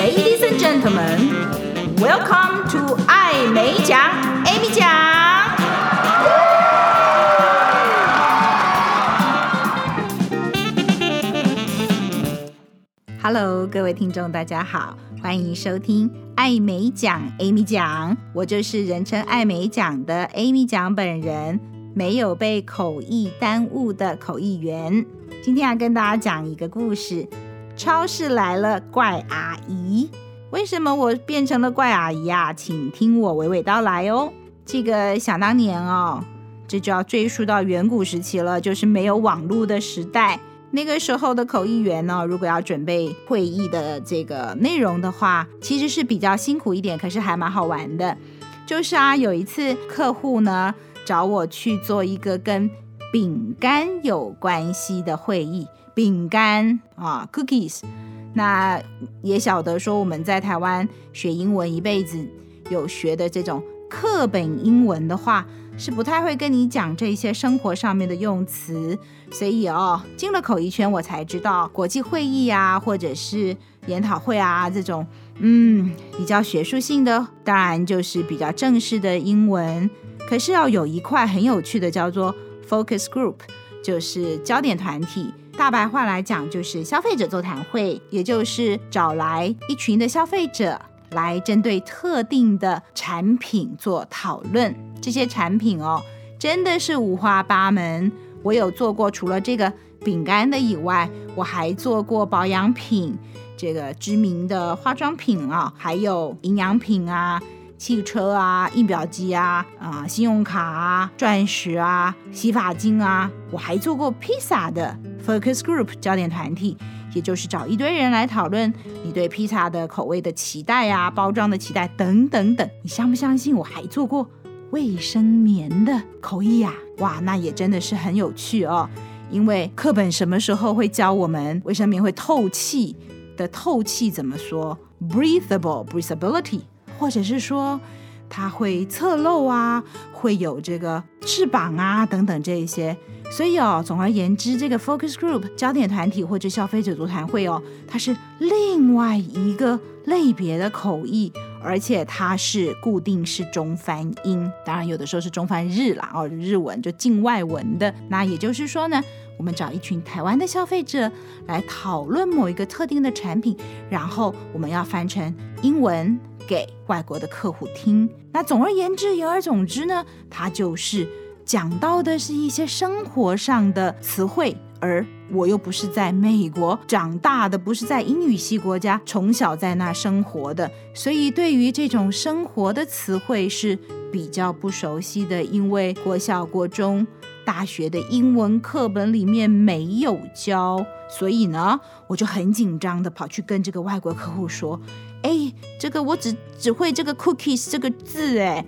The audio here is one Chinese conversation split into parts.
Ladies and gentlemen, welcome to 爱美奖，Amy 奖。Hello，各位听众，大家好，欢迎收听爱美奖，Amy 奖。我就是人称爱美奖的 Amy 奖本人，没有被口译耽误的口译员。今天要跟大家讲一个故事。超市来了怪阿姨，为什么我变成了怪阿姨啊？请听我娓娓道来哦。这个想当年哦，这就要追溯到远古时期了，就是没有网络的时代。那个时候的口译员呢，如果要准备会议的这个内容的话，其实是比较辛苦一点，可是还蛮好玩的。就是啊，有一次客户呢找我去做一个跟饼干有关系的会议。饼干啊，cookies，那也晓得说我们在台湾学英文一辈子有学的这种课本英文的话，是不太会跟你讲这些生活上面的用词，所以哦，进了口译圈我才知道国际会议啊，或者是研讨会啊这种，嗯，比较学术性的，当然就是比较正式的英文。可是要有一块很有趣的叫做 focus group，就是焦点团体。大白话来讲，就是消费者座谈会，也就是找来一群的消费者来针对特定的产品做讨论。这些产品哦，真的是五花八门。我有做过，除了这个饼干的以外，我还做过保养品，这个知名的化妆品啊，还有营养品啊。汽车啊，印表机啊，啊，信用卡啊，钻石啊，洗发精啊，我还做过披萨的 focus group 焦点团体，也就是找一堆人来讨论你对披萨的口味的期待啊，包装的期待等等等。你相不相信？我还做过卫生棉的口译呀？哇，那也真的是很有趣哦。因为课本什么时候会教我们卫生棉会透气的？透气怎么说？breathable breathability。或者是说它会侧漏啊，会有这个翅膀啊等等这一些，所以哦，总而言之，这个 focus group 焦点团体或者消费者座谈会哦，它是另外一个类别的口译，而且它是固定是中翻英，当然有的时候是中翻日啦哦，日文就境外文的。那也就是说呢，我们找一群台湾的消费者来讨论某一个特定的产品，然后我们要翻成英文。给外国的客户听。那总而言之，言而总之呢，它就是讲到的是一些生活上的词汇，而我又不是在美国长大的，不是在英语系国家从小在那生活的，所以对于这种生活的词汇是比较不熟悉的，因为国小、国中、大学的英文课本里面没有教，所以呢，我就很紧张的跑去跟这个外国客户说。哎，这个我只只会这个 cookies 这个字哎，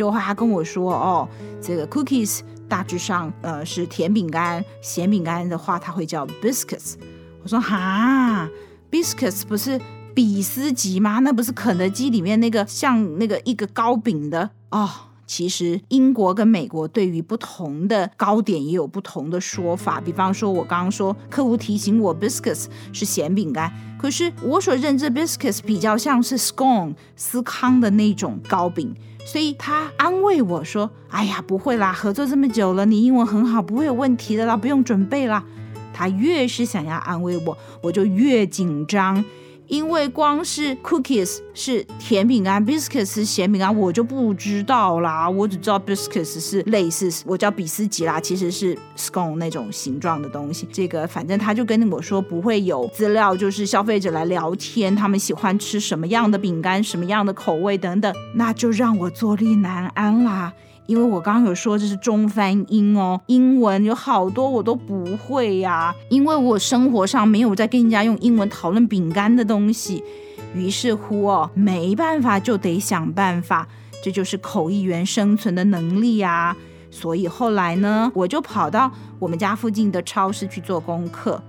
就他跟我说哦，这个 cookies 大致上呃是甜饼干，咸饼干的话它会叫 biscuits。我说哈，biscuits 不是比斯吉吗？那不是肯德基里面那个像那个一个糕饼的哦。其实英国跟美国对于不同的糕点也有不同的说法。比方说，我刚刚说客户提醒我 biscuits 是咸饼干，可是我所认知 biscuits 比较像是 scone 司康的那种糕饼，所以他安慰我说：“哎呀，不会啦，合作这么久了，你英文很好，不会有问题的啦，不用准备啦。”他越是想要安慰我，我就越紧张。因为光是 cookies 是甜饼干，biscuits 是咸饼干，我就不知道啦。我只知道 biscuits 是类似，我叫比斯吉啦，其实是 scone 那种形状的东西。这个反正他就跟我说不会有资料，就是消费者来聊天，他们喜欢吃什么样的饼干，什么样的口味等等，那就让我坐立难安啦。因为我刚刚有说这是中翻英哦，英文有好多我都不会呀，因为我生活上没有在跟人家用英文讨论饼干的东西，于是乎哦，没办法就得想办法，这就是口译员生存的能力啊。所以后来呢，我就跑到我们家附近的超市去做功课。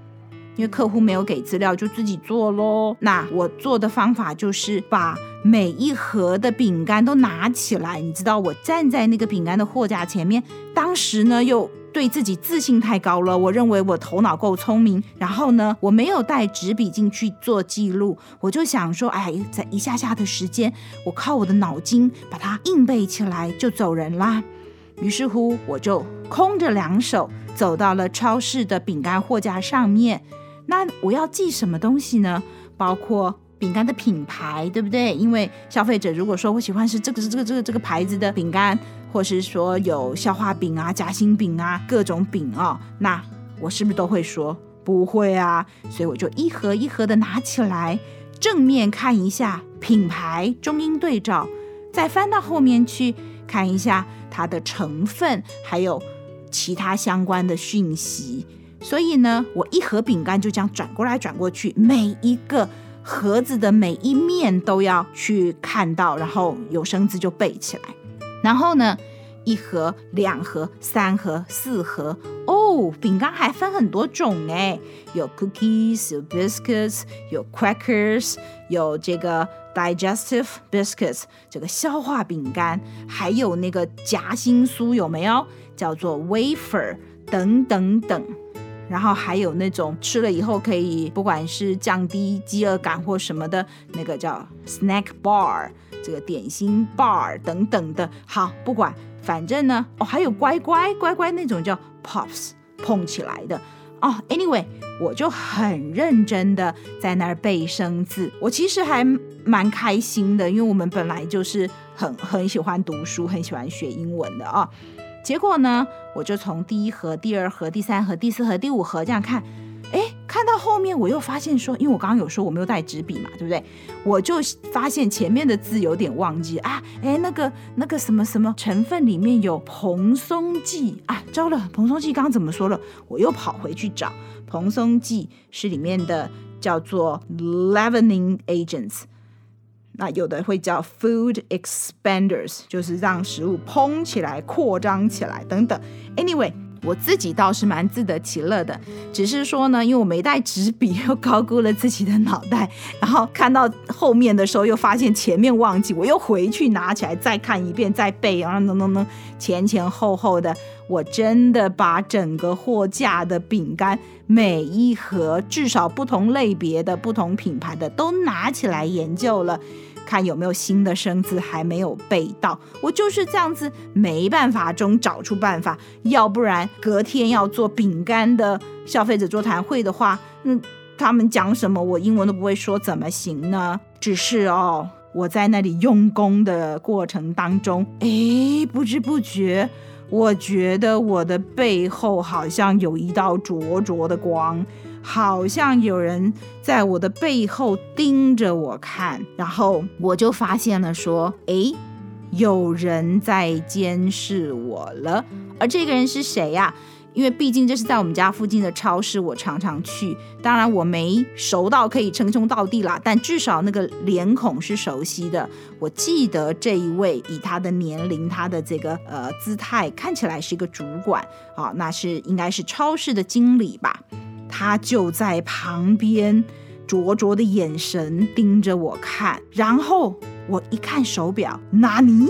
因为客户没有给资料，就自己做喽。那我做的方法就是把每一盒的饼干都拿起来，你知道，我站在那个饼干的货架前面，当时呢又对自己自信太高了，我认为我头脑够聪明，然后呢，我没有带纸笔进去做记录，我就想说，哎，在一下下的时间，我靠我的脑筋把它硬背起来就走人啦。于是乎，我就空着两手走到了超市的饼干货架上面。那我要记什么东西呢？包括饼干的品牌，对不对？因为消费者如果说我喜欢是这个这个这个这个牌子的饼干，或是说有消化饼啊、夹心饼啊各种饼哦，那我是不是都会说不会啊？所以我就一盒一盒的拿起来，正面看一下品牌，中英对照，再翻到后面去看一下它的成分，还有其他相关的讯息。所以呢，我一盒饼干就这样转过来转过去，每一个盒子的每一面都要去看到，然后有生字就背起来。然后呢，一盒、两盒、三盒、四盒，哦，饼干还分很多种哎，有 cookies，有 biscuits，有 crackers，有这个 digestive biscuits，这个消化饼干，还有那个夹心酥有没有？叫做 wafer，等等等。然后还有那种吃了以后可以，不管是降低饥饿感或什么的，那个叫 snack bar，这个点心 bar 等等的。好，不管，反正呢，哦，还有乖乖乖乖那种叫 pops 碰起来的哦。Anyway，我就很认真的在那儿背生字，我其实还蛮开心的，因为我们本来就是很很喜欢读书，很喜欢学英文的啊。结果呢，我就从第一盒、第二盒、第三盒、第四盒、第五盒这样看，看到后面我又发现说，因为我刚刚有说我没有带纸笔嘛，对不对？我就发现前面的字有点忘记啊，哎，那个那个什么什么成分里面有蓬松剂啊，糟了，蓬松剂刚刚怎么说了？我又跑回去找，蓬松剂是里面的叫做 leavening agents。那有的会叫 food expanders，就是让食物膨起来、扩张起来等等。Anyway，我自己倒是蛮自得其乐的，只是说呢，因为我没带纸笔，又高估了自己的脑袋，然后看到后面的时候又发现前面忘记，我又回去拿起来再看一遍，再背，然后能能能前前后后的，我真的把整个货架的饼干每一盒，至少不同类别的、不同品牌的都拿起来研究了。看有没有新的生字还没有背到，我就是这样子，没办法中找出办法，要不然隔天要做饼干的消费者座谈会的话，嗯，他们讲什么我英文都不会说，怎么行呢？只是哦，我在那里用功的过程当中，哎，不知不觉，我觉得我的背后好像有一道灼灼的光。好像有人在我的背后盯着我看，然后我就发现了，说：“诶，有人在监视我了。”而这个人是谁呀？因为毕竟这是在我们家附近的超市，我常常去。当然我没熟到可以称兄道弟啦，但至少那个脸孔是熟悉的。我记得这一位以他的年龄、他的这个呃姿态，看起来是一个主管啊，那是应该是超市的经理吧。他就在旁边，灼灼的眼神盯着我看，然后我一看手表，纳尼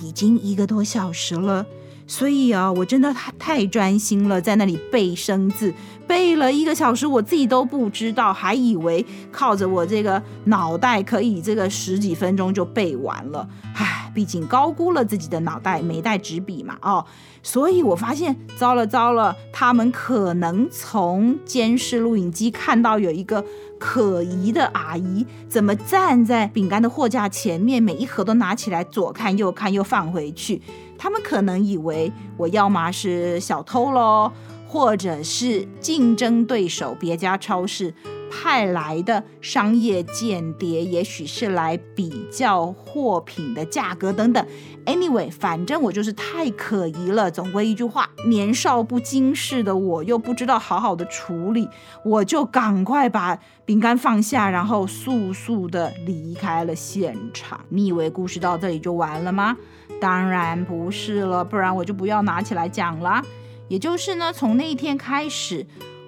已经一个多小时了。所以啊，我真的太太专心了，在那里背生字，背了一个小时，我自己都不知道，还以为靠着我这个脑袋可以这个十几分钟就背完了。唉，毕竟高估了自己的脑袋，没带纸笔嘛，哦，所以我发现糟了糟了，他们可能从监视录影机看到有一个可疑的阿姨，怎么站在饼干的货架前面，每一盒都拿起来左看右看又放回去。他们可能以为我要么是小偷喽，或者是竞争对手别家超市派来的商业间谍，也许是来比较货品的价格等等。Anyway，反正我就是太可疑了。总归一句话，年少不经事的我又不知道好好的处理，我就赶快把饼干放下，然后速速的离开了现场。你以为故事到这里就完了吗？当然不是了，不然我就不要拿起来讲了。也就是呢，从那一天开始，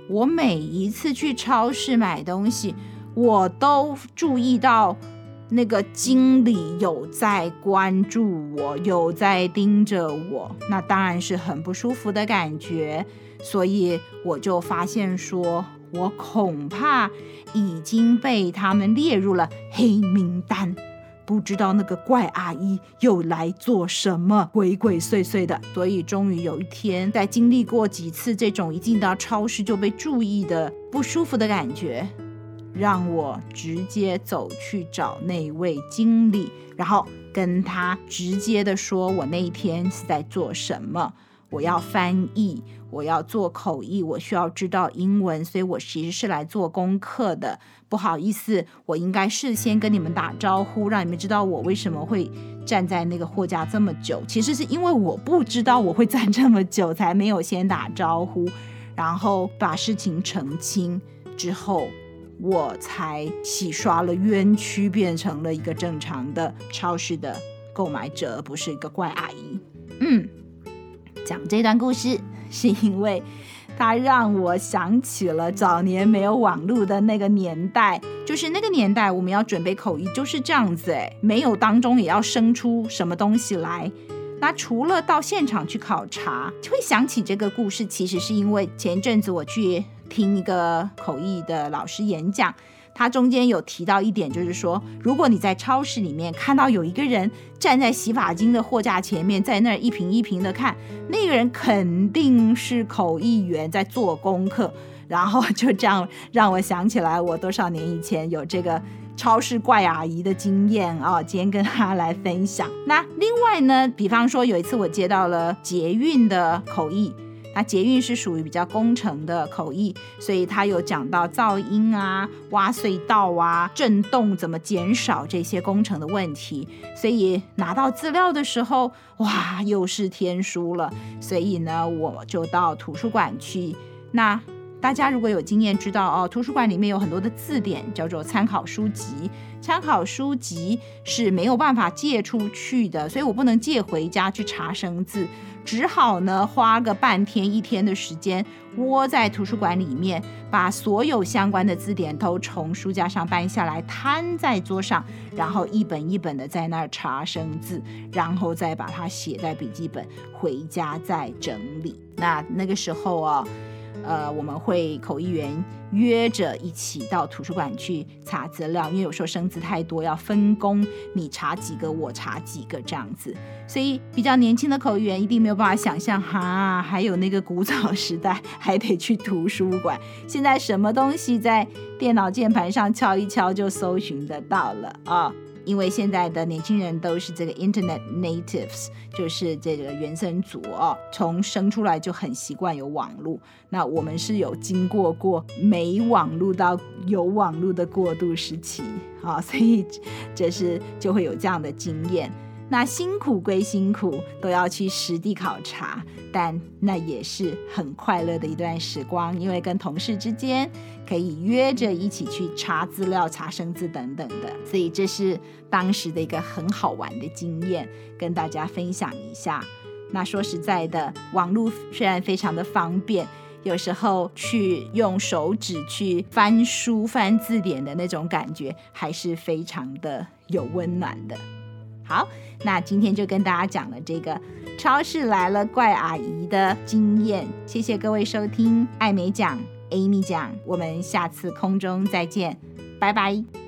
我每一次去超市买东西，我都注意到那个经理有在关注我，有在盯着我，那当然是很不舒服的感觉。所以我就发现说，我恐怕已经被他们列入了黑名单，不知道那个怪阿姨又来做什么鬼鬼祟祟的。所以终于有一天，在经历过几次这种一进到超市就被注意的不舒服的感觉。让我直接走去找那位经理，然后跟他直接的说，我那一天是在做什么。我要翻译，我要做口译，我需要知道英文，所以我其实是来做功课的。不好意思，我应该事先跟你们打招呼，让你们知道我为什么会站在那个货架这么久。其实是因为我不知道我会站这么久，才没有先打招呼，然后把事情澄清之后。我才洗刷了冤屈，变成了一个正常的超市的购买者，而不是一个怪阿姨。嗯，讲这段故事是因为它让我想起了早年没有网络的那个年代，就是那个年代我们要准备口译就是这样子，哎，没有当中也要生出什么东西来。那除了到现场去考察，就会想起这个故事，其实是因为前一阵子我去。听一个口译的老师演讲，他中间有提到一点，就是说，如果你在超市里面看到有一个人站在洗发精的货架前面，在那儿一瓶一瓶的看，那个人肯定是口译员在做功课。然后就这样让我想起来，我多少年以前有这个超市怪阿姨的经验啊，今天跟他来分享。那另外呢，比方说有一次我接到了捷运的口译。那捷运是属于比较工程的口译，所以他有讲到噪音啊、挖隧道啊、震动怎么减少这些工程的问题。所以拿到资料的时候，哇，又是天书了。所以呢，我就到图书馆去。那大家如果有经验，知道哦，图书馆里面有很多的字典，叫做参考书籍。参考书籍是没有办法借出去的，所以我不能借回家去查生字。只好呢，花个半天一天的时间，窝在图书馆里面，把所有相关的字典都从书架上搬下来，摊在桌上，然后一本一本的在那儿查生字，然后再把它写在笔记本，回家再整理。那那个时候啊。呃，我们会口译员约着一起到图书馆去查资料，因为有时候生字太多，要分工，你查几个，我查几个这样子。所以比较年轻的口译员一定没有办法想象，哈，还有那个古早时代还得去图书馆。现在什么东西在电脑键盘上敲一敲就搜寻得到了啊。因为现在的年轻人都是这个 Internet natives，就是这个原生族哦，从生出来就很习惯有网络。那我们是有经过过没网络到有网络的过渡时期，啊，所以这是就会有这样的经验。那辛苦归辛苦，都要去实地考察，但那也是很快乐的一段时光，因为跟同事之间可以约着一起去查资料、查生字等等的，所以这是当时的一个很好玩的经验，跟大家分享一下。那说实在的，网络虽然非常的方便，有时候去用手指去翻书、翻字典的那种感觉，还是非常的有温暖的。好，那今天就跟大家讲了这个超市来了怪阿姨的经验。谢谢各位收听艾美讲 Amy 讲，我们下次空中再见，拜拜。